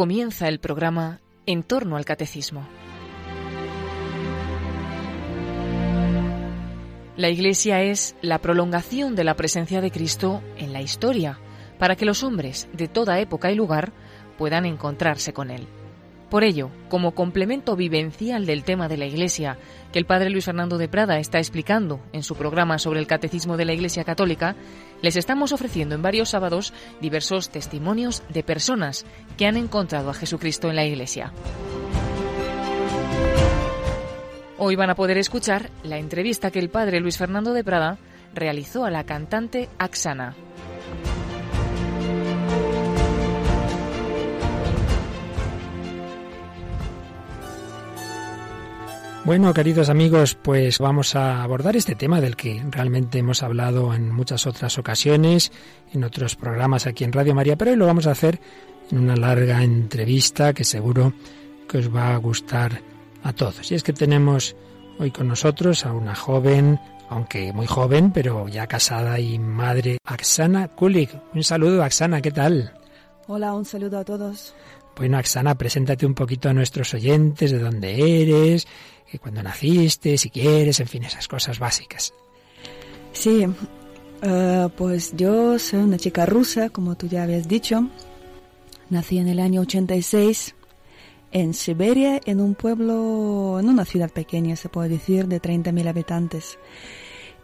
comienza el programa En torno al Catecismo. La Iglesia es la prolongación de la presencia de Cristo en la historia, para que los hombres de toda época y lugar puedan encontrarse con Él. Por ello, como complemento vivencial del tema de la Iglesia que el padre Luis Fernando de Prada está explicando en su programa sobre el Catecismo de la Iglesia Católica, les estamos ofreciendo en varios sábados diversos testimonios de personas que han encontrado a Jesucristo en la Iglesia. Hoy van a poder escuchar la entrevista que el padre Luis Fernando de Prada realizó a la cantante Axana. Bueno, queridos amigos, pues vamos a abordar este tema del que realmente hemos hablado en muchas otras ocasiones, en otros programas aquí en Radio María, pero hoy lo vamos a hacer en una larga entrevista que seguro que os va a gustar a todos. Y es que tenemos hoy con nosotros a una joven, aunque muy joven, pero ya casada y madre, Aksana Kulik. Un saludo, Aksana, ¿qué tal? Hola, un saludo a todos. Bueno, Aksana, preséntate un poquito a nuestros oyentes de dónde eres, cuando naciste, si quieres, en fin, esas cosas básicas. Sí, uh, pues yo soy una chica rusa, como tú ya habías dicho. Nací en el año 86 en Siberia, en un pueblo, en una ciudad pequeña, se puede decir, de 30.000 habitantes.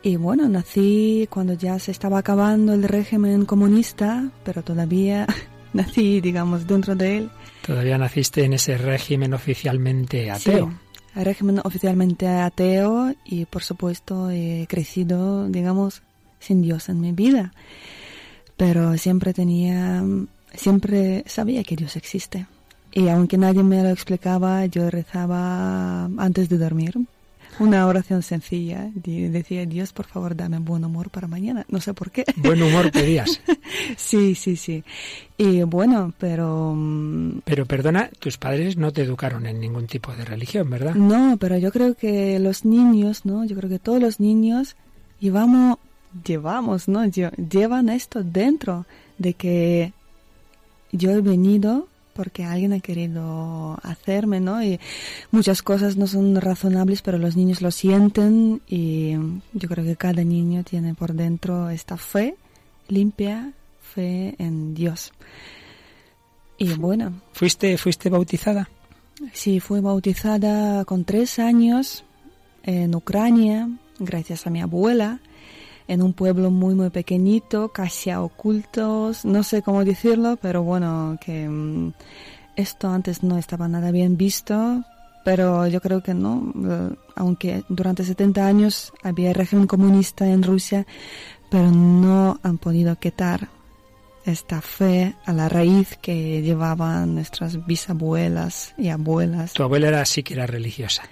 Y bueno, nací cuando ya se estaba acabando el régimen comunista, pero todavía nací, digamos, dentro de él. Todavía naciste en ese régimen oficialmente ateo. Sí régimen oficialmente ateo y por supuesto he crecido, digamos, sin Dios en mi vida. Pero siempre tenía, siempre sabía que Dios existe. Y aunque nadie me lo explicaba, yo rezaba antes de dormir una oración sencilla. Decía, Dios, por favor, dame buen humor para mañana. No sé por qué. Buen humor pedías. sí, sí, sí. Y bueno, pero... Mm, pero perdona, tus padres no te educaron en ningún tipo de religión, ¿verdad? No, pero yo creo que los niños, ¿no? Yo creo que todos los niños llevamos, llevamos, ¿no? Llevan esto dentro de que yo he venido porque alguien ha querido hacerme, ¿no? Y muchas cosas no son razonables, pero los niños lo sienten y yo creo que cada niño tiene por dentro esta fe limpia, fe en Dios. Y bueno. ¿Fuiste, fuiste bautizada? Sí, fui bautizada con tres años en Ucrania, gracias a mi abuela en un pueblo muy muy pequeñito, casi a ocultos, no sé cómo decirlo, pero bueno, que mm, esto antes no estaba nada bien visto, pero yo creo que no, eh, aunque durante 70 años había régimen comunista en Rusia, pero no han podido quitar esta fe a la raíz que llevaban nuestras bisabuelas y abuelas. Tu abuela era sí que era religiosa.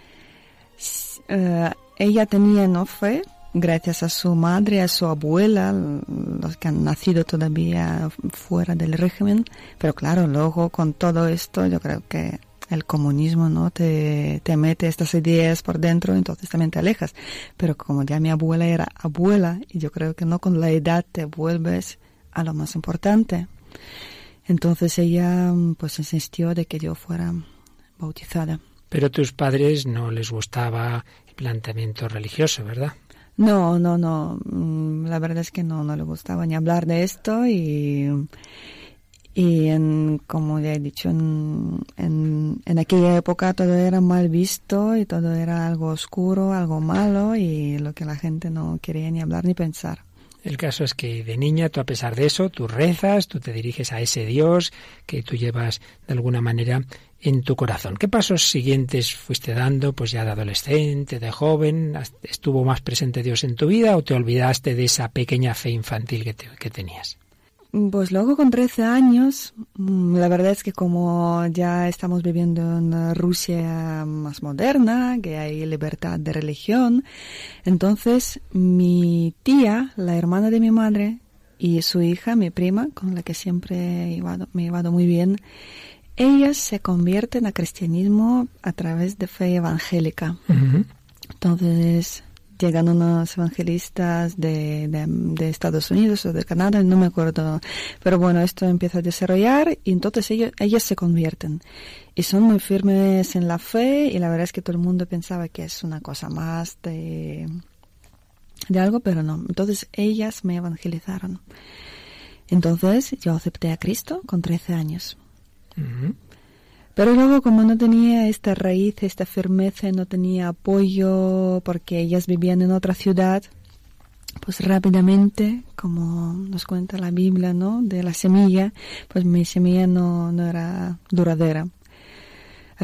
Eh, ella tenía no fe, gracias a su madre, a su abuela, los que han nacido todavía fuera del régimen. Pero claro, luego con todo esto yo creo que el comunismo no te, te mete estas ideas por dentro, entonces también te alejas. Pero como ya mi abuela era abuela, y yo creo que no con la edad te vuelves a lo más importante. Entonces ella pues insistió de que yo fuera bautizada. Pero a tus padres no les gustaba el planteamiento religioso, ¿verdad? No, no, no. Mm, la verdad es que no, no le gustaba ni hablar de esto y, y en, como ya he dicho, en, en, en, aquella época todo era mal visto y todo era algo oscuro, algo malo y lo que la gente no quería ni hablar ni pensar. El caso es que de niña, tú a pesar de eso, tú rezas, tú te diriges a ese Dios que tú llevas de alguna manera en tu corazón. ¿Qué pasos siguientes fuiste dando, pues ya de adolescente, de joven? ¿Estuvo más presente Dios en tu vida o te olvidaste de esa pequeña fe infantil que, tenías? Pues luego con 13 años, mm, la verdad es que como ya estamos viviendo en Rusia más moderna, que hay libertad de religión, entonces mi tía, la hermana de mi madre, y su hija, mi prima, con la que siempre me he llevado muy bien, ellas se convierten a cristianismo a través de fe evangélica. Entonces, llegan unos evangelistas de, de, Estados Unidos o de Canadá, no me acuerdo. Pero bueno, esto empieza a desarrollar y entonces ellos, ellas se convierten. Y son muy firmes en la fe y la verdad es que todo el mundo pensaba que es una cosa más de, de algo, pero no. Entonces ellas me evangelizaron. Entonces yo acepté a Cristo con 13 años. Pero luego como no tenía esta raíz, esta firmeza, no tenía apoyo porque ellas vivían en otra ciudad, pues rápidamente, como nos cuenta la Biblia, ¿no? De la semilla, pues mi semilla no, no era duradera.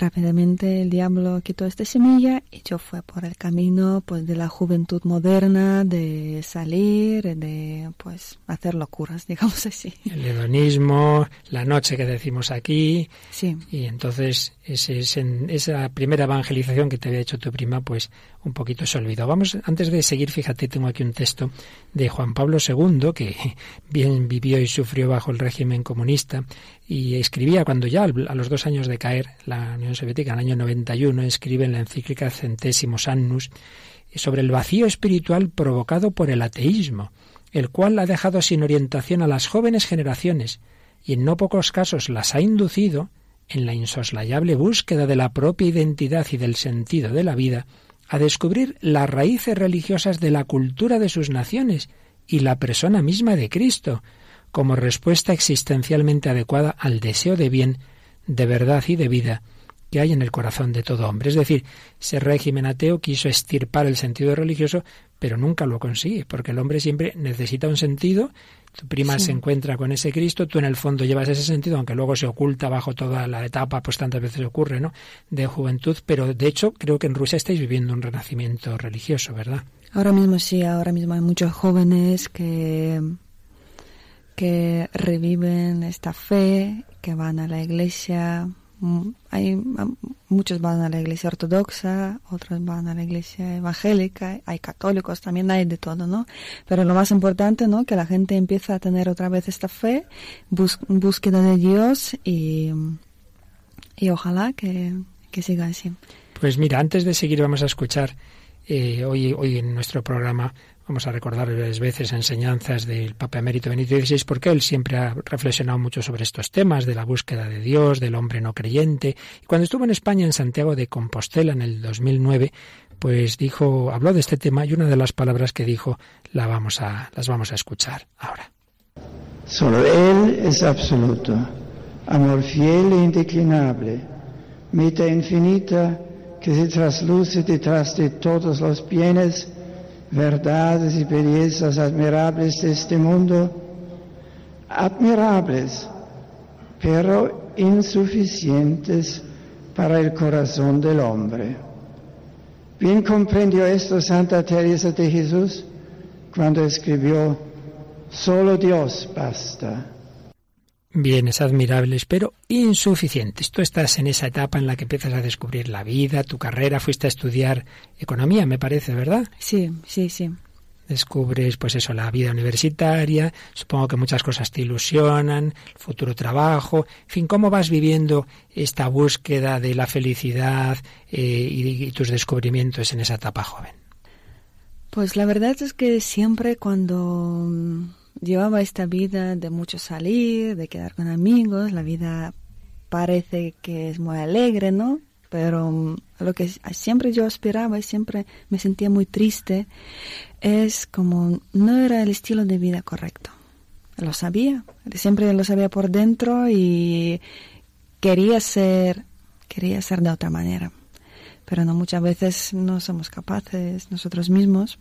Rápidamente el diablo quitó esta semilla y yo fue por el camino pues de la juventud moderna, de salir, de pues hacer locuras, digamos así. El hedonismo, la noche que decimos aquí. Sí. Y entonces ese, esa primera evangelización que te había hecho tu prima, pues un poquito se olvidó. Vamos, antes de seguir, fíjate, tengo aquí un texto de Juan Pablo II, que bien vivió y sufrió bajo el régimen comunista, y escribía cuando ya a los dos años de caer la Unión Soviética, en el año 91, escribe en la encíclica Centésimos Annus sobre el vacío espiritual provocado por el ateísmo, el cual ha dejado sin orientación a las jóvenes generaciones y en no pocos casos las ha inducido en la insoslayable búsqueda de la propia identidad y del sentido de la vida a descubrir las raíces religiosas de la cultura de sus naciones y la persona misma de Cristo, como respuesta existencialmente adecuada al deseo de bien, de verdad y de vida que hay en el corazón de todo hombre. Es decir, ese régimen ateo quiso estirpar el sentido religioso, pero nunca lo consigue, porque el hombre siempre necesita un sentido tu prima se encuentra con ese Cristo, tú en el fondo llevas ese sentido, aunque luego se oculta bajo toda la etapa, pues tantas veces ocurre, ¿no? De juventud, pero de hecho creo que en Rusia estáis viviendo un renacimiento religioso, ¿verdad? Ahora mismo sí, ahora mismo hay muchos jóvenes que que reviven esta fe, que van a la iglesia, Mm, hay muchos van a la iglesia ortodoxa, otros van a la iglesia evangélica, hay católicos, también hay de todo, ¿no? Pero lo más importante, ¿no? Que la gente empieza a tener otra vez esta fe, búsqueda de Dios y, y ojalá que, que siga así. Pues mira, antes de seguir vamos a escuchar eh, hoy, hoy en nuestro programa Vamos a recordar varias veces enseñanzas del Papa Emérito Benito XVI, porque él siempre ha reflexionado mucho sobre estos temas de la búsqueda de Dios, del hombre no creyente. Y cuando estuvo en España, en Santiago de Compostela, en el 2009, pues dijo, habló de este tema y una de las palabras que dijo la vamos a, las vamos a escuchar ahora. Solo Él es absoluto, amor fiel e indeclinable, meta infinita que se trasluce detrás de todos los bienes verdades y bellezas admirables de este mundo, admirables, pero insuficientes para el corazón del hombre. Bien comprendió esto Santa Teresa de Jesús cuando escribió, solo Dios basta bienes admirables, pero insuficientes. Tú estás en esa etapa en la que empiezas a descubrir la vida, tu carrera, fuiste a estudiar economía, me parece, ¿verdad? Sí, sí, sí. Descubres, pues eso, la vida universitaria, supongo que muchas cosas te ilusionan, el futuro trabajo, en fin, ¿cómo vas viviendo esta búsqueda de la felicidad eh, y tus descubrimientos en esa etapa joven? Pues la verdad es que siempre cuando llevaba esta vida de mucho salir, de quedar con amigos, la vida parece que es muy alegre, ¿no? Pero mm, lo que siempre yo aspiraba y siempre me sentía muy triste es como no era el estilo de vida correcto. Lo sabía, siempre lo sabía por dentro y quería ser, quería ser de otra manera. Pero no muchas veces no somos capaces nosotros mismos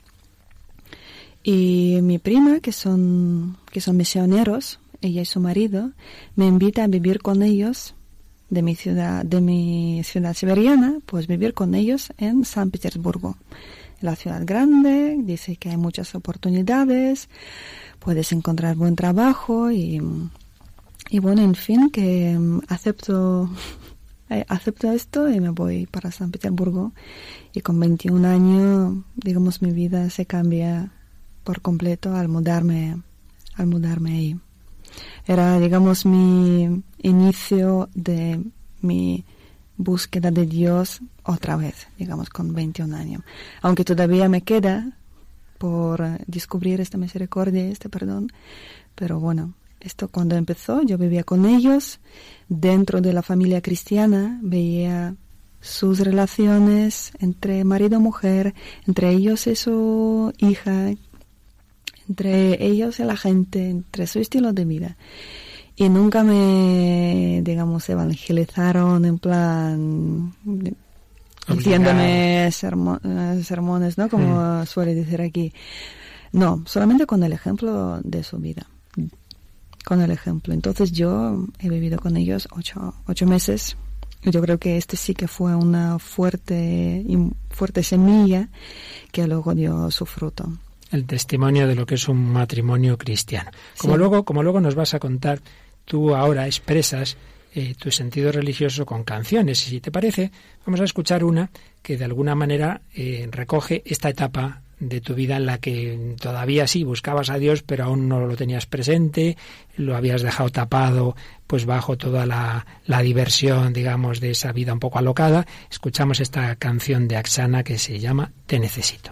y mi prima, que son, que son misioneros, ella y su marido, me invita a vivir con ellos de mi ciudad, de mi ciudad siberiana, pues vivir con ellos en San Petersburgo. La ciudad grande, dice que hay muchas oportunidades, puedes encontrar buen trabajo y, y bueno, en fin, que mm, acepto, eh, acepto esto y me voy para San Petersburgo. Y con 21 años, digamos, mi vida se cambia por completo al mudarme, al mudarme ahí. Era, digamos, mi inicio de mi búsqueda de Dios otra vez, digamos, con 21 años. Aunque todavía me queda por descubrir esta misericordia, este perdón, pero bueno, esto cuando empezó, yo vivía con ellos, dentro de la familia cristiana, veía sus relaciones entre marido y mujer, entre ellos y su hija, entre ellos y la gente, entre su estilo de vida. Y nunca me, digamos, evangelizaron en plan diciéndome sermones, ¿no? Como suele decir aquí. No, solamente con el ejemplo de su vida. Con el ejemplo. Entonces yo he vivido con ellos ocho, ocho meses. Yo creo que este sí que fue una fuerte, fuerte semilla que luego dio su fruto el testimonio de lo que es un matrimonio cristiano. Como luego, como luego nos vas a contar, tú ahora expresas eh, tu sentido religioso con canciones. Y si te parece, vamos a escuchar una que de alguna manera eh, recoge esta etapa de tu vida en la que todavía sí buscabas a Dios, pero aún no lo tenías presente, lo habías dejado tapado, pues bajo toda la, la diversión, digamos, de esa vida un poco alocada. Escuchamos esta canción de Axana que se llama Te necesito.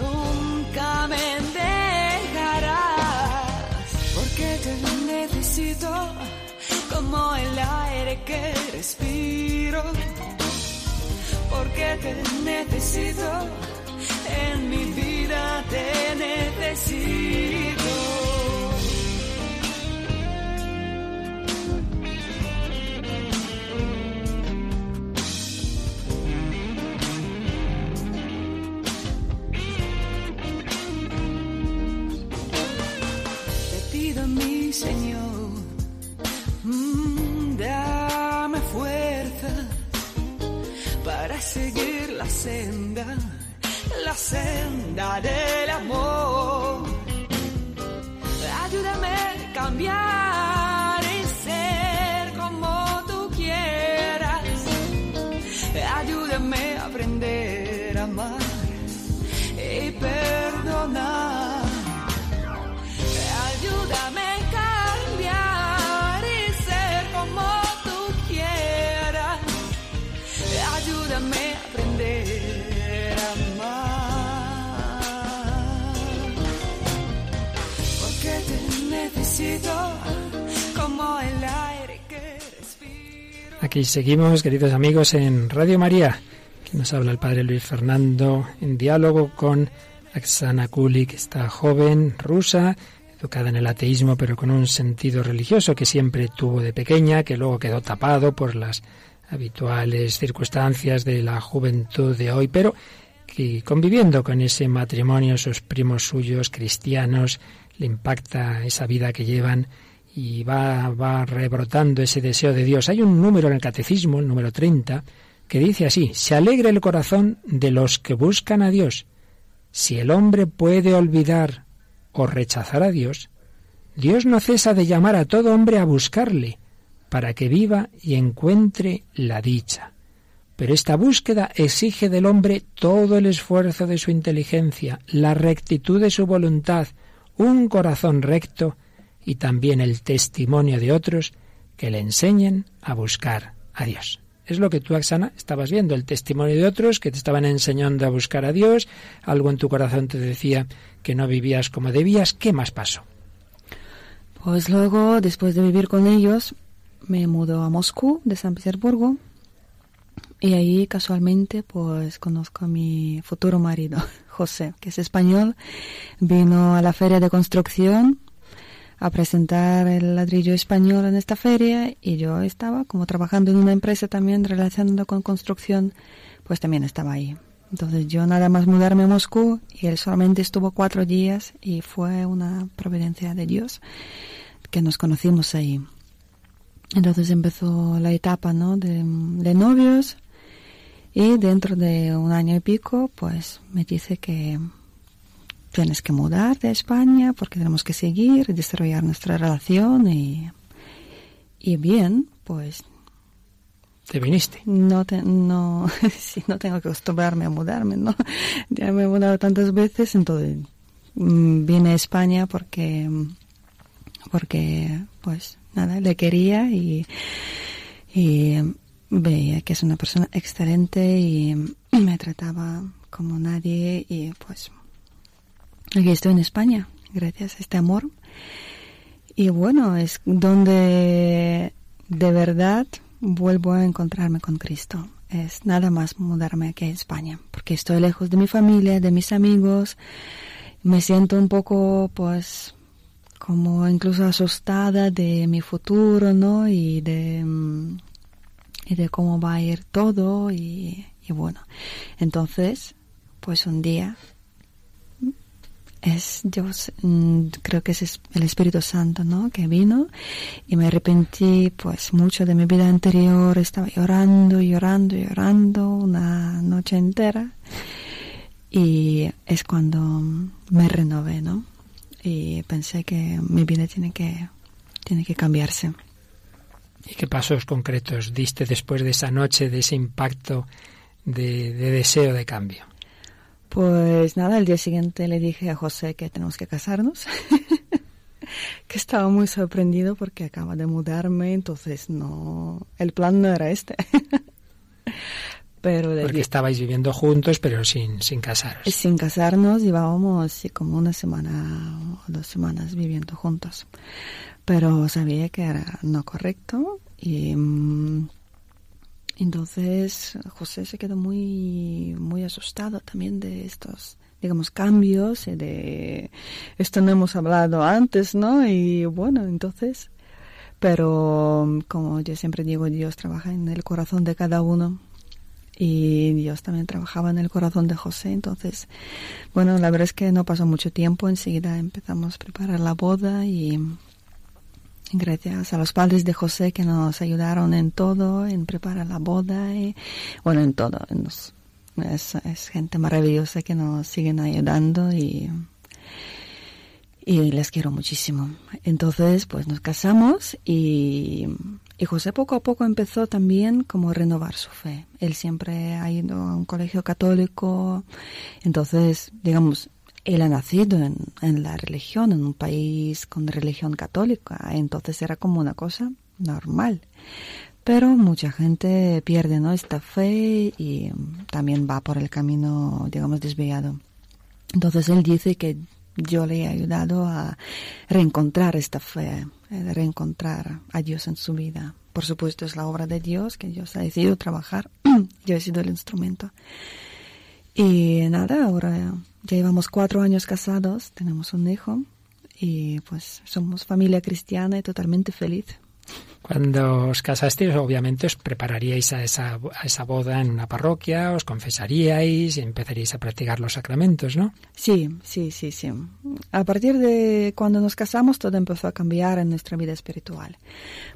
nunca me dejarás, porque te necesito como el aire que respiro, porque te necesito, en mi vida te necesito. Señor, mm, dame fuerza para seguir la senda, la senda del amor. Ayúdame a cambiar Aquí seguimos, queridos amigos, en Radio María, que nos habla el padre Luis Fernando, en diálogo con Aksana Kulik, esta joven rusa, educada en el ateísmo, pero con un sentido religioso que siempre tuvo de pequeña, que luego quedó tapado por las habituales circunstancias de la juventud de hoy, pero que conviviendo con ese matrimonio, sus primos suyos cristianos, le impacta esa vida que llevan y va, va rebrotando ese deseo de Dios. Hay un número en el catecismo, el número 30, que dice así, se alegra el corazón de los que buscan a Dios. Si el hombre puede olvidar o rechazar a Dios, Dios no cesa de llamar a todo hombre a buscarle, para que viva y encuentre la dicha. Pero esta búsqueda exige del hombre todo el esfuerzo de su inteligencia, la rectitud de su voluntad, un corazón recto y también el testimonio de otros que le enseñen a buscar a Dios. Es lo que tú, Axana, estabas viendo, el testimonio de otros que te estaban enseñando a buscar a Dios, algo en tu corazón te decía que no vivías como debías. ¿Qué más pasó? Pues luego, después de vivir con ellos, me mudó a Moscú, de San Petersburgo, y ahí casualmente pues conozco a mi futuro marido, José, que es español. Vino a la feria de construcción a presentar el ladrillo español en esta feria y yo estaba como trabajando en una empresa también relacionada con construcción, pues también estaba ahí. Entonces yo nada más mudarme a Moscú y él solamente estuvo cuatro días y fue una providencia de Dios que nos conocimos ahí. Entonces empezó la etapa ¿no? de, de novios y dentro de un año y pico pues me dice que tienes que mudar de España porque tenemos que seguir y desarrollar nuestra relación y, y bien, pues... ¿Te viniste? No, no, sí, no tengo que acostumbrarme a mudarme, ¿no? Ya me he mudado tantas veces, entonces mm, vine a España porque, porque, pues, nada, le quería y, y veía que es una persona excelente y me trataba como nadie y pues Aquí estoy en España, gracias a este amor. Y bueno, es donde de verdad vuelvo a encontrarme con Cristo. Es nada más mudarme aquí a España, porque estoy lejos de mi familia, de mis amigos. Me siento un poco, pues, como incluso asustada de mi futuro, ¿no? Y de, mm, y de cómo va a ir todo. Y, y bueno, entonces, pues un día es yo mm, creo que es el Espíritu Santo no que vino. Y me arrepentí pues mucho de mi vida anterior. Estaba llorando llorando llorando una noche entera. Y es cuando me renové no y pensé que mi vida tiene que tiene que cambiarse. Y qué pasos concretos diste después de esa noche de ese impacto de deseo de cambio pues nada, el día siguiente le dije a José que tenemos que casarnos, que estaba muy sorprendido porque acaba de mudarme, entonces no, el plan no era este. pero porque estabais viviendo juntos, pero sin, sin casaros. Sin casarnos, llevábamos como una semana o dos semanas viviendo juntos. Pero sabía que era no correcto y mm, entonces José se quedó muy, muy asustado también de estos, digamos, cambios, de esto no hemos hablado antes, ¿no? Y bueno, entonces, pero como yo siempre digo, Dios trabaja en el corazón de cada uno y Dios también trabajaba en el corazón de José. Entonces, bueno, la verdad es que no pasó mucho tiempo, enseguida empezamos a preparar la boda y gracias a los padres de José que nos ayudaron en todo, en preparar la boda, y, bueno, en todo. es, es, gente maravillosa que nos siguen ayudando y, y les quiero muchísimo. Entonces, pues nos casamos y, y José poco a poco empezó también como a renovar su fe. Él siempre ha ido a un colegio católico, entonces, digamos, él ha nacido en, la religión, en un país con religión católica, entonces era como una cosa normal. Pero mucha gente pierde ¿no? esta fe y también va por el camino, digamos, desviado. Entonces él dice que yo le he ayudado a reencontrar esta fe, a reencontrar a Dios en su vida. Por supuesto es la obra de Dios que Dios ha decidido trabajar, yo he sido el instrumento. Y nada, ahora ya llevamos cuatro años casados, tenemos un hijo y pues somos familia cristiana y totalmente feliz. Cuando os casasteis, obviamente os prepararíais a esa, a esa boda en una parroquia, os confesaríais y empezaríais a practicar los sacramentos, ¿no? Sí, sí, sí, sí. A partir de cuando nos casamos, todo empezó a cambiar en nuestra vida espiritual,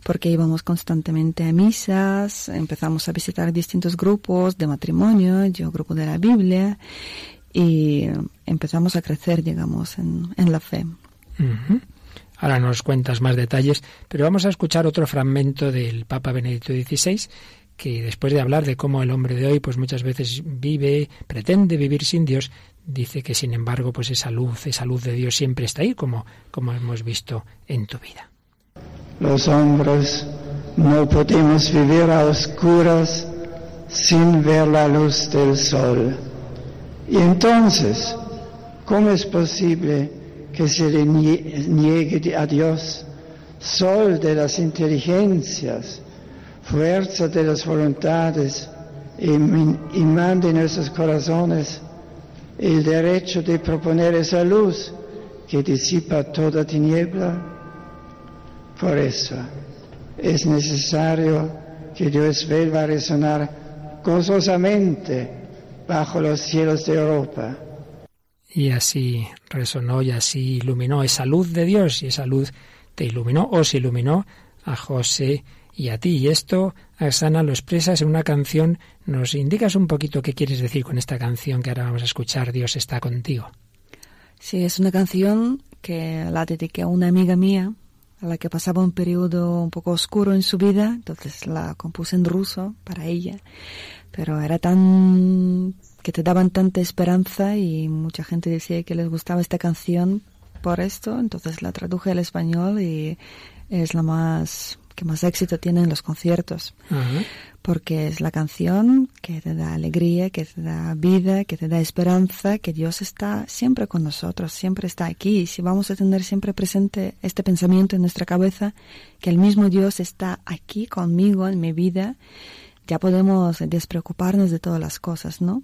porque íbamos constantemente a misas, empezamos a visitar distintos grupos de matrimonio, yo grupo de la Biblia, y empezamos a crecer, digamos, en, en la fe. Ahora nos cuentas más detalles, pero vamos a escuchar otro fragmento del Papa Benedicto XVI que después de hablar de cómo el hombre de hoy pues muchas veces vive, pretende vivir sin Dios, dice que sin embargo pues esa luz, esa luz de Dios siempre está ahí como como hemos visto en tu vida. Los hombres no podemos vivir a oscuras sin ver la luz del sol. Y entonces, ¿cómo es posible que se le nie- niegue a Dios, sol de las inteligencias, fuerza de las voluntades, im- imán de nuestros corazones, el derecho de proponer esa luz que disipa toda tiniebla? Por eso es necesario que Dios vuelva a resonar gozosamente bajo los cielos de Europa. Y así resonó y así iluminó esa luz de Dios y esa luz te iluminó, os iluminó a José y a ti. Y esto, Arsana, lo expresas en una canción. ¿Nos indicas un poquito qué quieres decir con esta canción que ahora vamos a escuchar, Dios está contigo? Sí, es una canción que la dediqué a una amiga mía, a la que pasaba un periodo un poco oscuro en su vida, entonces la compuse en ruso para ella, pero era tan que te daban tanta esperanza y mucha gente decía que les gustaba esta canción por esto, entonces la traduje al español y es la más que más éxito tiene en los conciertos porque es la canción que te da alegría, que te da vida, que te da esperanza, que Dios está siempre con nosotros, siempre está aquí. Y si vamos a tener siempre presente este pensamiento en nuestra cabeza, que el mismo Dios está aquí conmigo en mi vida, ya podemos despreocuparnos de todas las cosas, ¿no?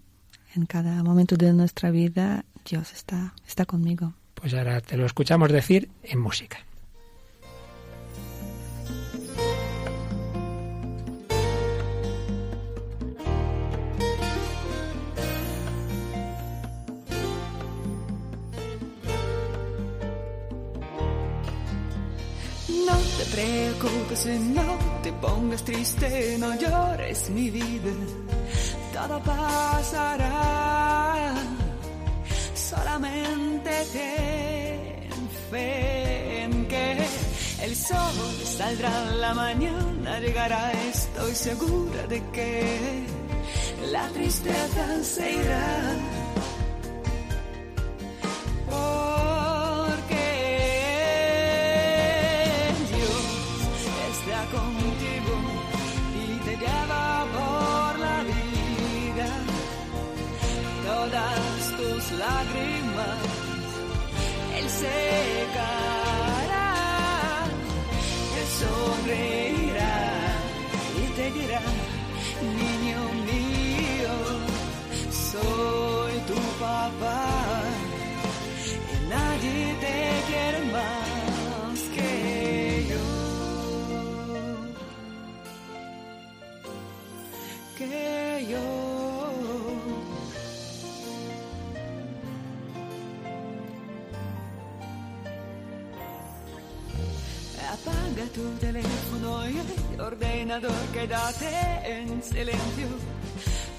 En cada momento de nuestra vida, Dios está, está conmigo. Pues ahora te lo escuchamos decir en música. Te preocupes, no te pongas triste, no llores mi vida, todo pasará. Solamente ten fe en que el sol saldrá, la mañana llegará, estoy segura de que la tristeza se irá. Porque secará, te sonreirá y te dirá, niño mío, soy tu papá tu teléfono y el ordenador, quédate en silencio.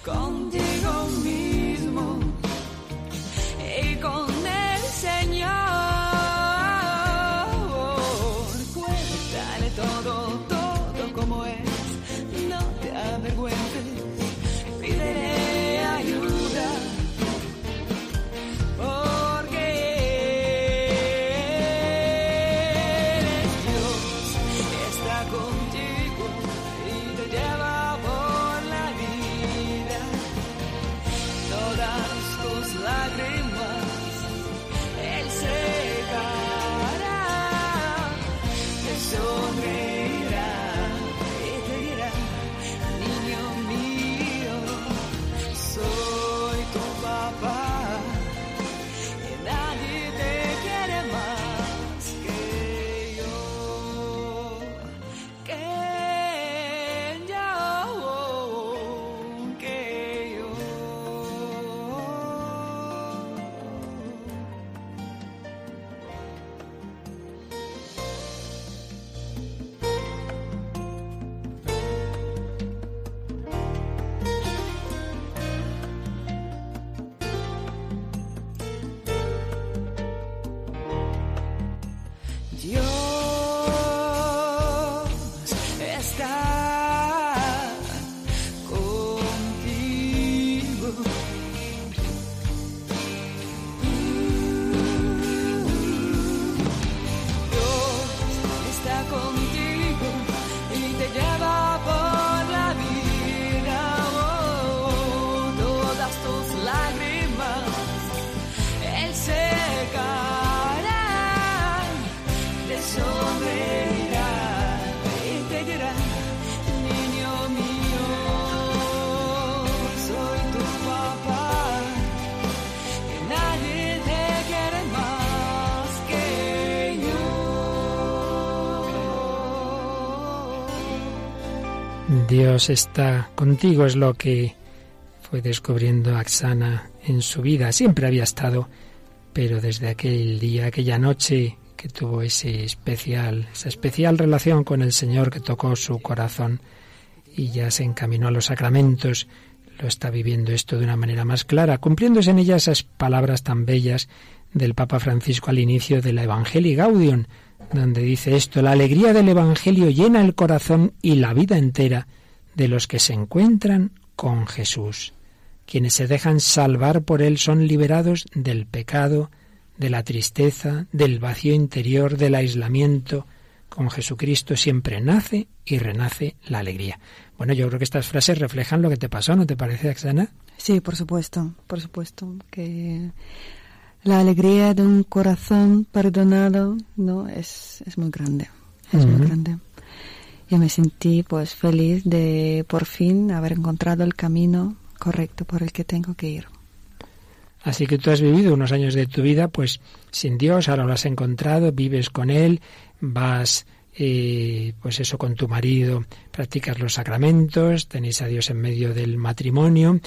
Contigo mismo y con Dios está contigo, es lo que fue descubriendo Axana en su vida. Siempre había estado, pero desde aquel día, aquella noche que tuvo ese especial, esa especial relación con el Señor que tocó su corazón y ya se encaminó a los sacramentos, lo está viviendo esto de una manera más clara, cumpliéndose en ella esas palabras tan bellas del Papa Francisco al inicio de la Evangelii Gaudium, donde dice esto, la alegría del Evangelio llena el corazón y la vida entera de los que se encuentran con Jesús. Quienes se dejan salvar por Él son liberados del pecado, de la tristeza, del vacío interior, del aislamiento. Con Jesucristo siempre nace y renace la alegría. Bueno, yo creo que estas frases reflejan lo que te pasó, ¿no te parece, Axana? Sí, por supuesto, por supuesto, que la alegría de un corazón perdonado no es, es muy grande, es muy grande. Yo me sentí pues feliz de por fin haber encontrado el camino correcto por el que tengo que ir. Así que tú has vivido unos años de tu vida pues sin Dios, ahora lo has encontrado, vives con Él, vas eh, pues eso con tu marido, practicas los sacramentos, tenéis a Dios en medio del matrimonio.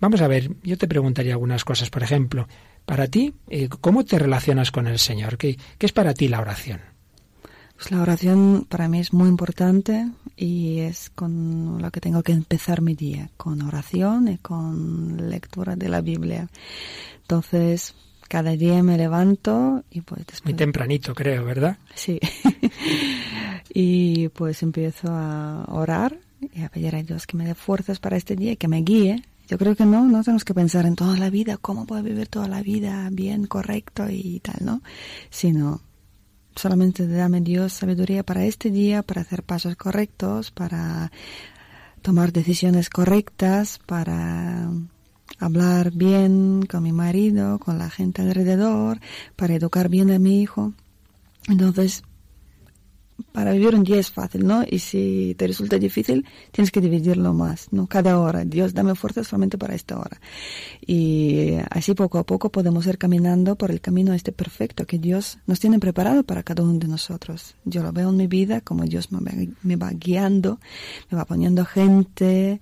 Vamos a ver, yo te preguntaría algunas cosas, por ejemplo, para ti, eh, ¿cómo te relacionas con el Señor? ¿Qué, ¿Qué, es para ti la oración? Pues la oración para mí es muy importante y es con lo que tengo que empezar mi día, con oración y con lectura de la Biblia. Entonces, cada día me levanto y pues después... Muy tempranito, creo, ¿verdad? Sí. y pues empiezo a orar y a pedir a Dios que me dé fuerzas para este día y que me guíe yo creo que no, no tenemos que pensar en toda la vida, cómo puedo vivir toda la vida bien, correcto y tal, ¿no? Sino solamente dame Dios sabiduría para este día, para hacer pasos correctos, para tomar decisiones correctas, para hablar bien con mi marido, con la gente alrededor, para educar bien a mi hijo. Entonces, para vivir un día es fácil, ¿no? Y si te resulta difícil, tienes que dividirlo más, ¿no? Cada hora. Dios, dame fuerza solamente para esta hora. Y así poco a poco podemos ir caminando por el camino este perfecto que Dios nos tiene preparado para cada uno de nosotros. Yo lo veo en mi vida como Dios me va, guiando, me va poniendo gente,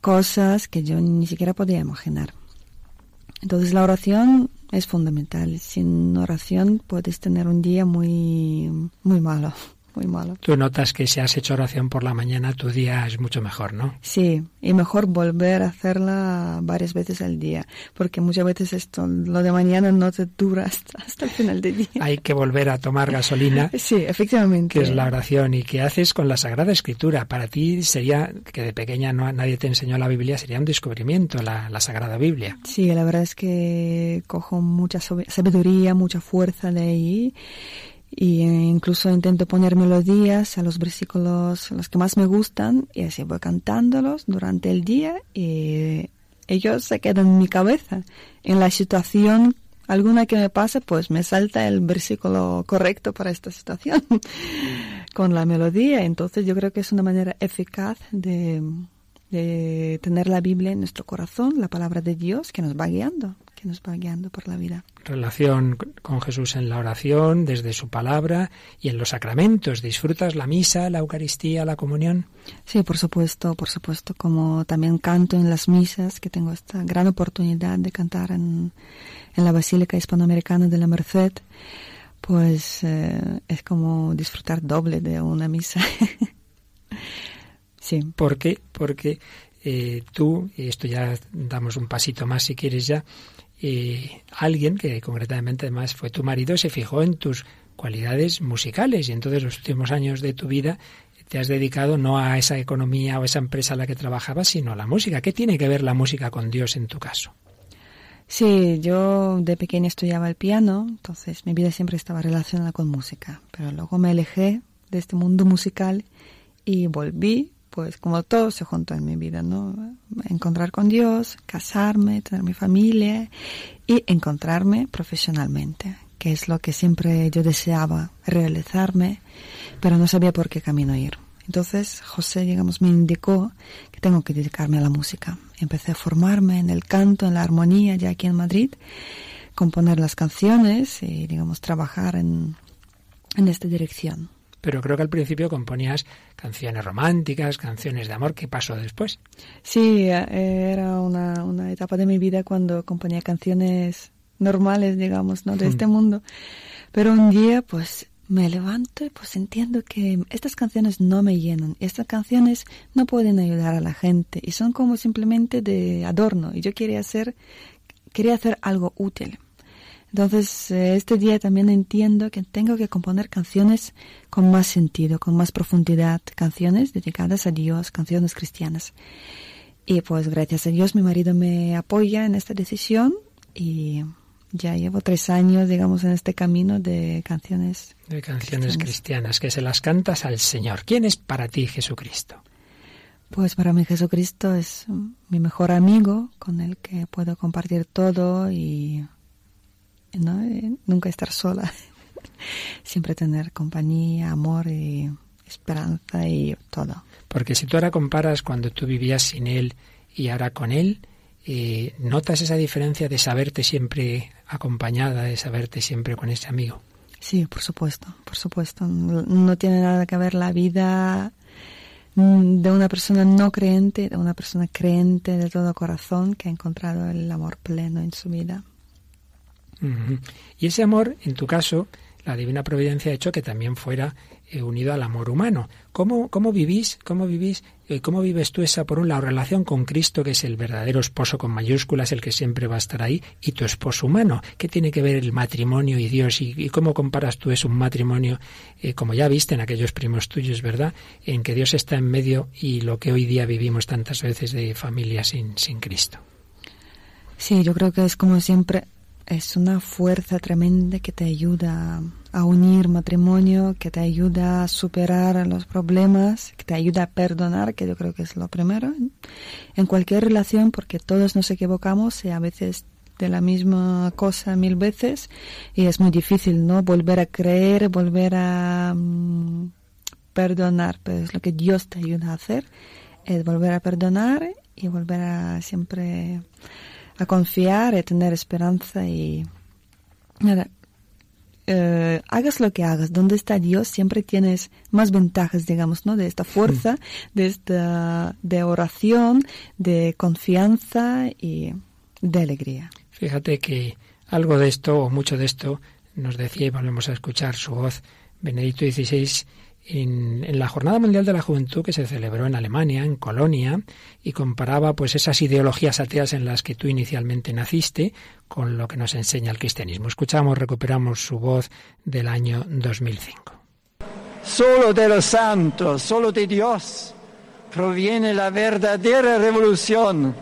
cosas que yo ni siquiera podía imaginar. Entonces la oración es fundamental. Sin oración puedes tener un día muy, muy malo muy malo. Tú notas que si has hecho oración por la mañana, tu día es mucho mejor, ¿no? Sí, y mejor volver a hacerla varias veces al día, porque muchas veces esto, lo de mañana no te dura hasta, el final del día. Hay que volver a tomar gasolina. sí, efectivamente. Que es la oración y que haces con la Sagrada Escritura. Para ti sería, que de pequeña no, nadie te enseñó la Biblia, sería un descubrimiento la, la Sagrada Biblia. Sí, la verdad es que cojo mucha sabiduría, mucha fuerza de ahí y eh, incluso intento poner melodías a los versículos los que más me gustan y así voy cantándolos durante el día y ellos se quedan en mi cabeza. En la situación alguna que me pase, pues me salta el versículo correcto para esta situación con la melodía. Entonces yo creo que es una manera eficaz de, de tener la Biblia en nuestro corazón, la palabra de Dios que nos va guiando nos va guiando por la vida. Relación con Jesús en la oración, desde su palabra y en los sacramentos. ¿Disfrutas la misa, la Eucaristía, la comunión? Sí, por supuesto, por supuesto, como también canto en las misas, que tengo esta gran oportunidad de cantar en, en la Basílica Hispanoamericana de la Merced, pues eh, es como disfrutar doble de una misa. sí. ¿Por qué? Porque eh, tú, y esto ya damos un pasito más si quieres ya, y alguien que concretamente además fue tu marido se fijó en tus cualidades musicales y entonces los últimos años de tu vida te has dedicado no a esa economía o esa empresa a la que trabajabas, sino a la música. ¿Qué tiene que ver la música con Dios en tu caso? Sí, yo de pequeña estudiaba el piano, entonces mi vida siempre estaba relacionada con música, pero luego me alejé de este mundo musical y volví pues como todo se juntó en mi vida, ¿no? Encontrar con Dios, casarme, tener mi familia y encontrarme profesionalmente, que es lo que siempre yo deseaba realizarme, pero no sabía por qué camino ir. Entonces José, digamos, me indicó que tengo que dedicarme a la música. Empecé a formarme en el canto, en la armonía, ya aquí en Madrid, componer las canciones y, digamos, trabajar en, en esta dirección. Pero creo que al principio componías canciones románticas, canciones de amor. ¿Qué pasó después? Sí, eh, era una, una etapa de mi vida cuando componía canciones normales, digamos, ¿no? De este mundo. Pero un día, pues, me levanto y pues entiendo que estas canciones no me llenan. Estas canciones no pueden ayudar a la gente y son como simplemente de adorno. Y yo quería hacer, quería hacer algo útil. Entonces, eh, este día también entiendo que tengo que componer canciones con más sentido, con más profundidad, canciones dedicadas a Dios, canciones cristianas. Y pues gracias a Dios mi marido me apoya en esta decisión y ya llevo tres años, digamos, en este camino de canciones. De canciones cristianas. que se las cantas al Señor. ¿Quién es para ti Jesucristo? Pues para mí Jesucristo es mi mejor amigo con el que puedo compartir todo y, ¿no? nunca estar sola. Siempre tener compañía, amor y esperanza y todo. Porque si tú ahora comparas cuando tú vivías sin Él y ahora con Él, eh, ¿notas esa diferencia de saberte siempre acompañada, de saberte siempre con ese amigo? Sí, por supuesto, por supuesto. No tiene nada que ver la vida mm, de una persona no creyente, de una persona creyente de todo corazón que ha encontrado el amor pleno en su vida. Y ese amor, en tu caso, la divina providencia ha hecho que también fuera eh, unido al amor humano. ¿Cómo, cómo vivís, cómo vivís, eh, cómo vives tú esa, por un lado, relación con Cristo, que es el verdadero esposo con mayúsculas, el que siempre va a estar ahí, y tu esposo humano? ¿Qué tiene que ver el matrimonio y Dios? ¿Y, cómo comparas tú eso, un matrimonio, eh, como ya viste en aquellos primos tuyos, verdad? En que Dios está en medio y lo que hoy día vivimos tantas veces de familia sin, sin Cristo. Sí, yo creo que es como siempre es una fuerza tremenda que te ayuda a unir matrimonio, que te ayuda a superar los problemas, que te ayuda a perdonar, que yo creo que es lo primero en cualquier relación, porque todos nos equivocamos y a veces de la misma cosa mil veces y es muy difícil, ¿no? Volver a creer, volver a mm, perdonar, pero es lo que Dios te ayuda a hacer, es volver a perdonar y volver a siempre a confiar, a tener esperanza y nada. Eh, hagas lo que hagas, donde está Dios, siempre tienes más ventajas, digamos, ¿no? De esta fuerza, de esta, de oración, de confianza y de alegría. Fíjate que algo de esto, o mucho de esto, nos decía y volvemos a escuchar su voz, Benedicto XVI, en, la Jornada Mundial de la Juventud que se celebró en Alemania, en Colonia, y comparaba pues esas ideologías ateas en las que tú inicialmente naciste con lo que nos enseña el cristianismo. Escuchamos, recuperamos su voz del año 2005. Solo de los santos, solo de Dios proviene la verdadera revolución,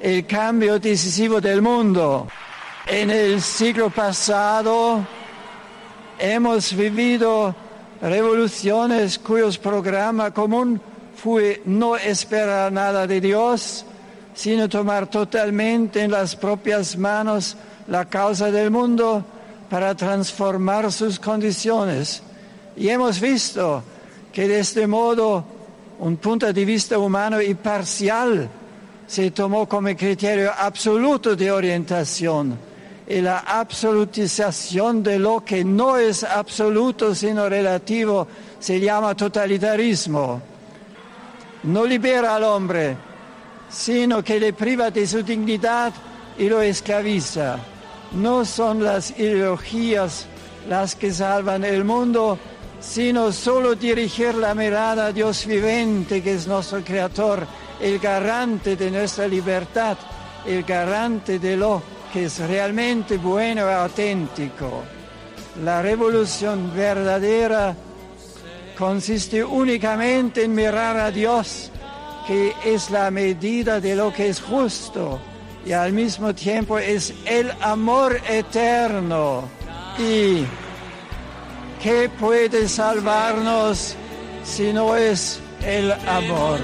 el cambio decisivo del mundo. En el siglo pasado hemos vivido revoluciones cuyos programa común fue no esperar nada de Dios, sino tomar totalmente en las propias manos la causa del mundo para transformar sus condiciones. Y hemos visto que de este modo un punto de vista humano y parcial se tomó como criterio absoluto de orientación y la absolutización de lo que no es absoluto sino relativo se llama totalitarismo. No libera al hombre, sino que le priva de su dignidad y lo esclaviza. No son las ideologías las que salvan el mundo, sino solo dirigir la mirada a Dios vivente, que es nuestro creador, el garante de nuestra libertad, el garante de lo que es realmente bueno y auténtico. La revolución verdadera consiste únicamente en mirar a Dios, que es la medida de lo que es justo y al mismo tiempo es el amor eterno. ¿Y qué puede salvarnos si no es el amor?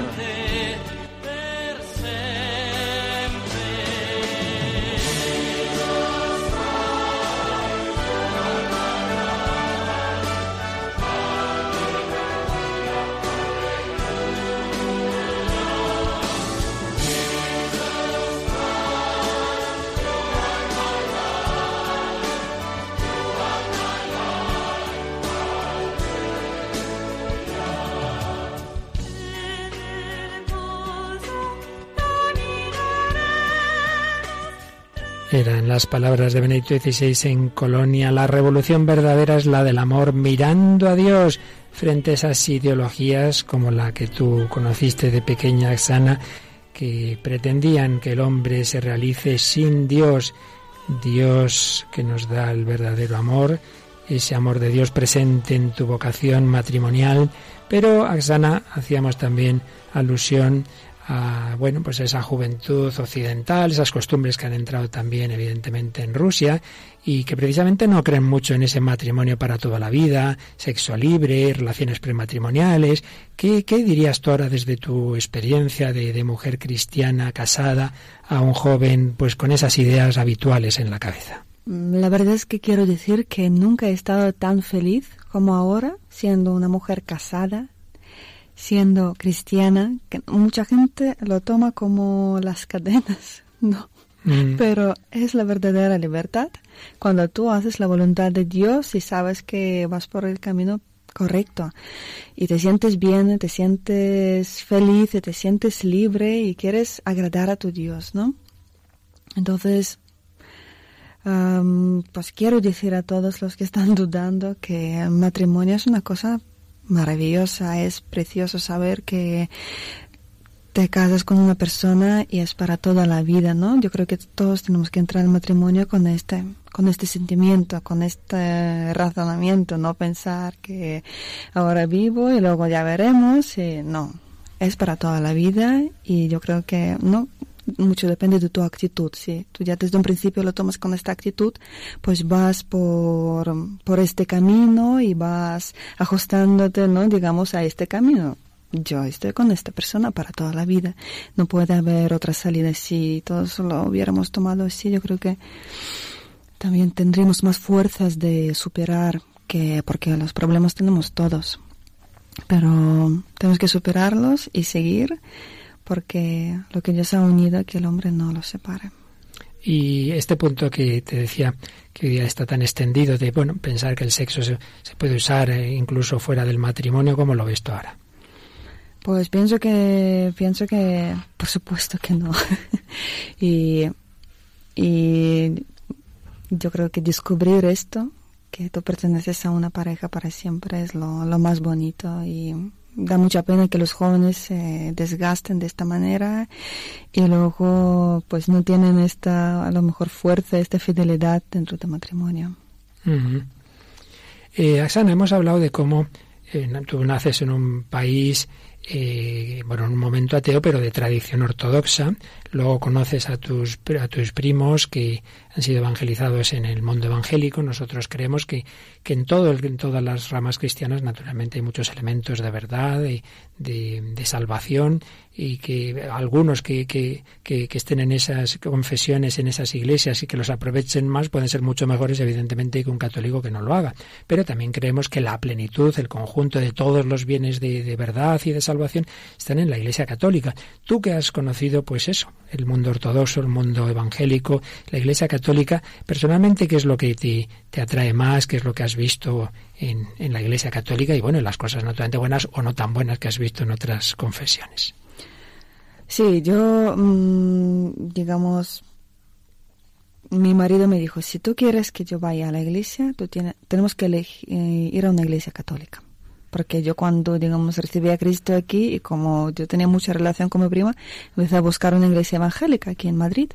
Eran las palabras de Benedicto XVI en Colonia. La revolución verdadera es la del amor mirando a Dios frente a esas ideologías como la que tú conociste de pequeña, Axana, que pretendían que el hombre se realice sin Dios. Dios que nos da el verdadero amor, ese amor de Dios presente en tu vocación matrimonial. Pero, Axana, hacíamos también alusión a bueno pues esa juventud occidental, esas costumbres que han entrado también evidentemente en Rusia y que precisamente no creen mucho en ese matrimonio para toda la vida, sexo libre, relaciones prematrimoniales. ¿Qué, qué dirías tú ahora desde tu experiencia de, de mujer cristiana casada a un joven pues con esas ideas habituales en la cabeza? La verdad es que quiero decir que nunca he estado tan feliz como ahora siendo una mujer casada, siendo cristiana, que mucha gente lo toma como las cadenas, ¿no? Mm. Pero es la verdadera libertad cuando tú haces la voluntad de Dios y sabes que vas por el camino correcto y te sientes bien, te sientes feliz, te sientes libre y quieres agradar a tu Dios, ¿no? Entonces, pues quiero decir a todos los que están dudando que el matrimonio es una cosa maravillosa, es precioso saber que te casas con una persona y es para toda la vida, ¿no? Yo creo que todos tenemos que entrar al matrimonio con este, con este sentimiento, con este razonamiento, no pensar que ahora vivo y luego ya veremos, y no, es para toda la vida y yo creo que no mucho depende de tu actitud. Si tú ya desde un principio lo tomas con esta actitud, pues vas por, por este camino y vas ajustándote, ¿no? Digamos, a este camino. Yo estoy con esta persona para toda la vida. No puede haber otra salida. Si todos lo hubiéramos tomado así, yo creo que también tendríamos más fuerzas de superar que, porque los problemas tenemos todos. Pero tenemos que superarlos y seguir porque lo que Dios ha unido, que el hombre no lo separe. Y este punto que te decía, que hoy día está tan extendido, de bueno, pensar que el sexo se, puede usar eh, incluso fuera del matrimonio, ¿cómo lo ves tú ahora? Pues pienso que, pienso que, por supuesto que no. y, y yo creo que descubrir esto, que tú perteneces a una pareja para siempre, es lo, lo más bonito y da mucha pena que los jóvenes se desgasten de esta manera y luego pues no tienen esta a lo mejor fuerza, esta fidelidad dentro del matrimonio. Axana, hemos hablado de cómo eh, tú naces en un país eh, bueno, en un momento ateo, pero de tradición ortodoxa. Luego conoces a tus, a tus primos que han sido evangelizados en el mundo evangélico. Nosotros creemos que, que en, todo, en todas las ramas cristianas, naturalmente, hay muchos elementos de verdad, de, de, salvación, y que algunos que, que, que, estén en esas confesiones, en esas iglesias y que los aprovechen más, pueden ser mucho mejores, evidentemente, que un católico que no lo haga. Pero también creemos que la plenitud, el conjunto de todos los bienes de, de verdad y de salvación están en la Iglesia Católica. Tú que has conocido, pues eso, el mundo ortodoxo, el mundo evangélico, la Iglesia Católica, personalmente, ¿qué es lo que te, te atrae más? ¿Qué es lo que has visto en, en la Iglesia Católica? Y bueno, las cosas tan buenas o no tan buenas que has visto en otras confesiones. Sí, yo, mm, digamos, mi marido me dijo, si tú quieres que yo vaya a la iglesia, tú tienes, tenemos que elegir, eh, ir a una iglesia católica porque yo cuando, digamos, recibí a Cristo aquí y como yo tenía mucha relación con mi prima, empecé a buscar una iglesia evangélica aquí en Madrid.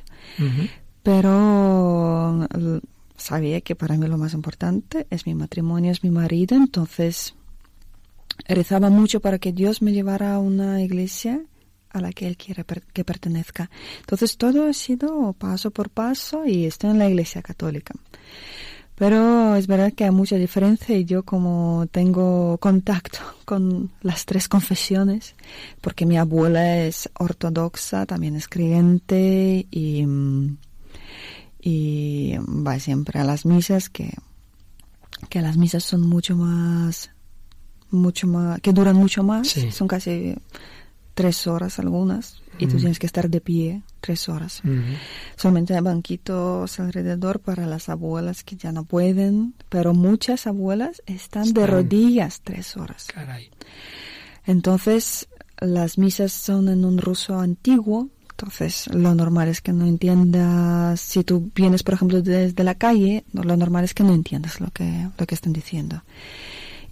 Pero sabía que para mí lo más importante es mi matrimonio, es mi marido, entonces rezaba mucho para que Dios me llevara a una iglesia a la que Él quiere que pertenezca. Entonces todo ha sido paso por paso y estoy en la iglesia católica. Pero es verdad que hay mucha diferencia y yo como tengo contacto con las tres confesiones, porque mi abuela es ortodoxa, también es creyente y, y va siempre a las misas, que, que las misas son mucho más, mucho más, que duran mucho más, son casi tres horas algunas y tú tienes que estar de pie tres horas. Solamente hay banquitos alrededor para las abuelas que ya no pueden, pero muchas abuelas están, de rodillas tres horas. Entonces, las misas son en un ruso antiguo, Entonces, lo normal es que no entiendas, si tú vienes, por ejemplo, desde la calle, lo normal es que no entiendas lo que, lo que están diciendo.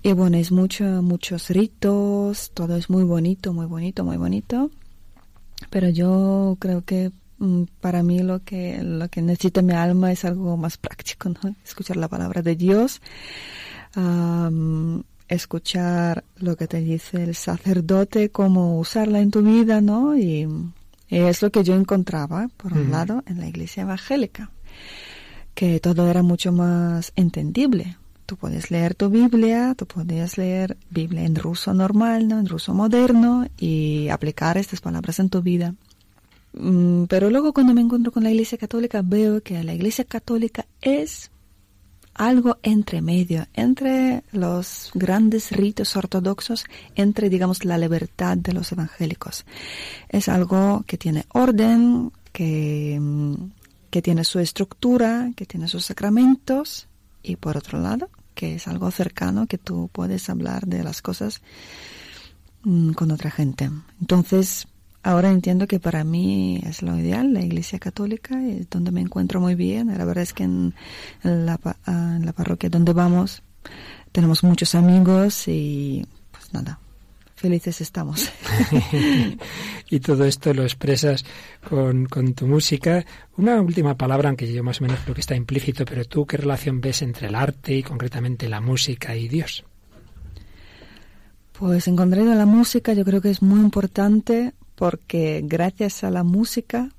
Y bueno, es mucho, muchos ritos, todo es muy bonito, muy bonito, muy bonito. Pero yo creo que mm, para mí lo que, lo que necesita mi alma es algo más práctico, ¿no? Escuchar la palabra de Dios, escuchar lo que te dice el sacerdote, cómo usarla en tu vida, ¿no? Y, es lo que yo encontraba, por un lado, en la iglesia evangélica, que todo era mucho más entendible. Tú puedes leer tu Biblia, tú puedes leer Biblia en ruso normal, ¿no? en ruso moderno, y aplicar estas palabras en tu vida. Mm, pero luego cuando me encuentro con la Iglesia Católica veo que la Iglesia Católica es algo entre medio, entre los grandes ritos ortodoxos, entre, digamos, la libertad de los evangélicos. Es algo que tiene orden, que, mm, que tiene su estructura, que tiene sus sacramentos, y por otro lado, que es algo cercano, que tú puedes hablar de las cosas mm, con otra gente. Entonces, Ahora entiendo que para mí es lo ideal, la Iglesia Católica es donde me encuentro muy bien. La verdad es que en, la, ah, en la parroquia donde vamos tenemos muchos amigos y pues nada, felices estamos. y todo esto lo expresas con, con, tu música. Una última palabra, aunque yo más o menos creo que está implícito, pero tú, ¿qué relación ves entre el arte y concretamente la música y Dios? Pues en concreto la música yo creo que es muy importante porque gracias a la música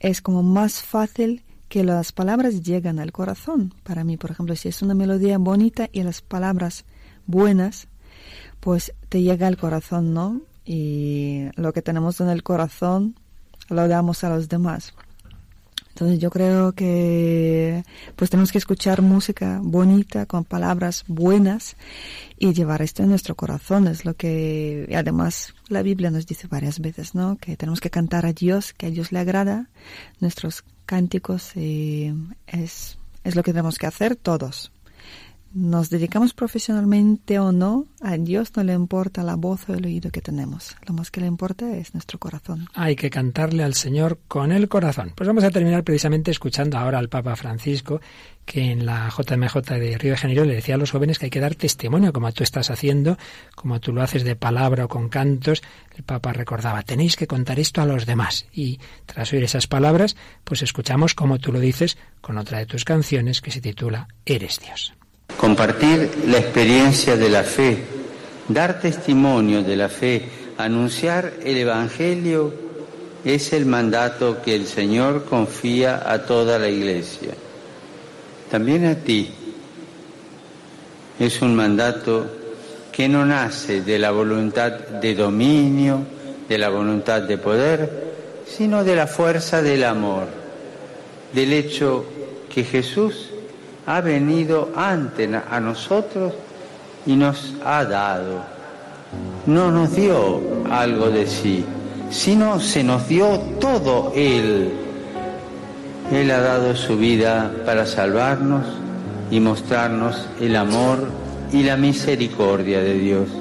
es como más fácil que las palabras llegan al corazón. Para mí, por ejemplo, si es una melodía bonita y las palabras buenas, pues te llega al corazón, ¿no? Y lo que tenemos en el corazón lo damos a los demás. Entonces yo creo que pues tenemos que escuchar música bonita con palabras buenas y llevar esto en nuestro corazón. Es lo que además la Biblia nos dice varias veces, ¿no? Que tenemos que cantar a Dios, que a Dios le agrada nuestros cánticos y es, es lo que tenemos que hacer todos nos dedicamos profesionalmente o no, a Dios no le importa la voz o el oído que tenemos. Lo más que le importa es nuestro corazón. Hay que cantarle al Señor con el corazón. Pues vamos a terminar precisamente escuchando ahora al Papa Francisco, que en la JMJ de Río de Janeiro le decía a los jóvenes que hay que dar testimonio, como tú estás haciendo, como tú lo haces de palabra o con cantos. El Papa recordaba, tenéis que contar esto a los demás. Y tras oír esas palabras, pues escuchamos, como tú lo dices, con otra de tus canciones que se titula Eres Dios compartir la experiencia de la fe, dar testimonio de la fe, anunciar el Evangelio es el mandato que el Señor confía a toda la Iglesia. También a ti es un mandato que no nace de la voluntad de dominio, de la voluntad de poder, sino de la fuerza del amor, del hecho que Jesús ha venido ante a nosotros y nos ha dado. No nos dio algo de sí, sino se nos dio todo Él. Él ha dado su vida para salvarnos y mostrarnos el amor y la misericordia de Dios.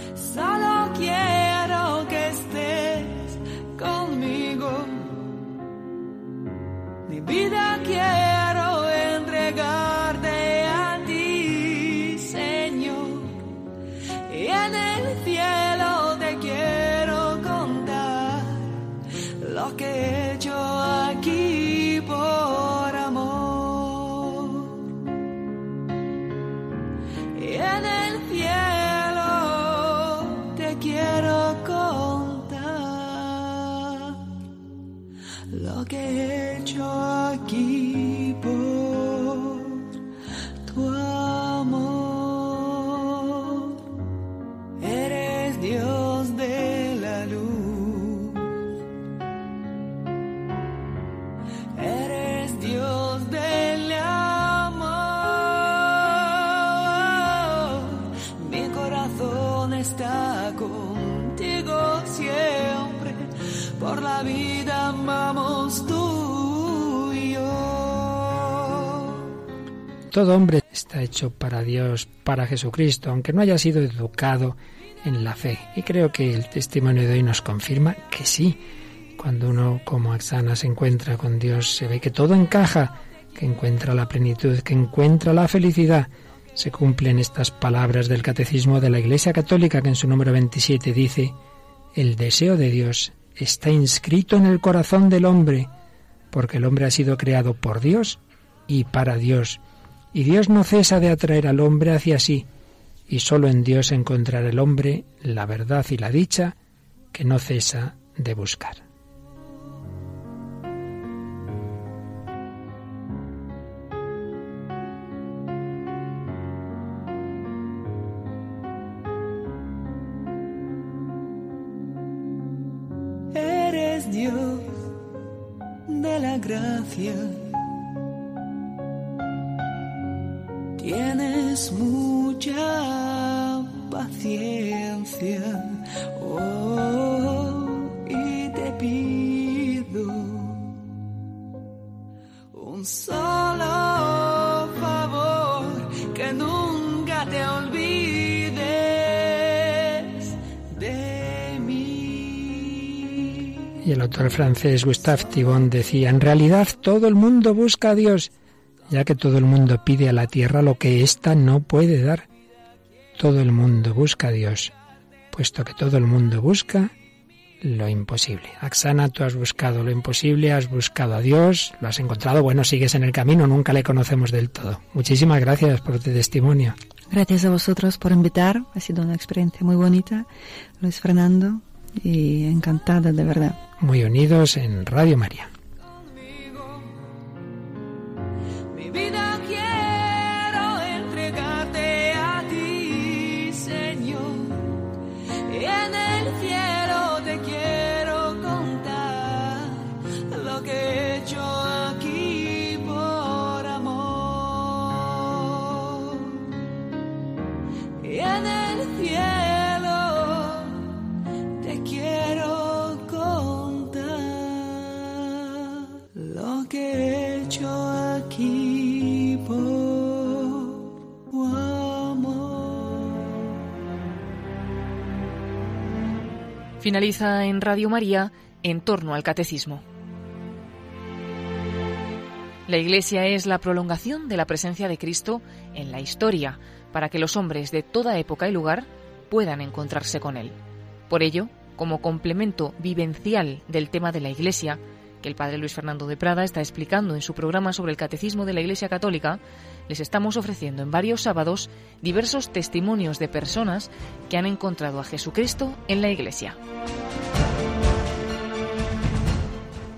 Dios. Todo hombre está hecho para Dios, para Jesucristo, aunque no haya sido educado en la fe. Y creo que el testimonio de hoy nos confirma que sí. Cuando uno como Axana se encuentra con Dios, se ve que todo encaja, que encuentra la plenitud, que encuentra la felicidad. Se cumplen estas palabras del Catecismo de la Iglesia Católica que en su número 27 dice, el deseo de Dios está inscrito en el corazón del hombre, porque el hombre ha sido creado por Dios y para Dios, y Dios no cesa de atraer al hombre hacia sí, y sólo en Dios encontrará el hombre la verdad y la dicha que no cesa de buscar. Francés Gustave Thibon decía, en realidad todo el mundo busca a Dios ya que todo el mundo pide a la tierra lo que ésta no puede dar. Todo el mundo busca a Dios, puesto que todo el mundo busca lo imposible. Axana, tú has buscado lo imposible, has buscado a Dios, lo has encontrado, bueno, sigues en el camino, nunca le conocemos del todo. Muchísimas gracias por tu testimonio. Gracias a vosotros por invitar, ha sido una experiencia muy bonita, Luis Fernando, y encantada de verdad. Muy unidos en Radio María. Finaliza en Radio María en torno al catecismo. La Iglesia es la prolongación de la presencia de Cristo en la historia, para que los hombres de toda época y lugar puedan encontrarse con Él. Por ello, como complemento vivencial del tema de la Iglesia, que el padre Luis Fernando de Prada está explicando en su programa sobre el Catecismo de la Iglesia Católica, les estamos ofreciendo en varios sábados diversos testimonios de personas que han encontrado a Jesucristo en la Iglesia.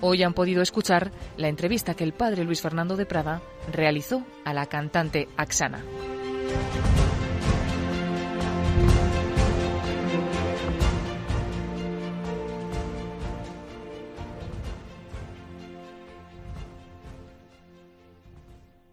Hoy han podido escuchar la entrevista que el padre Luis Fernando de Prada realizó a la cantante Axana.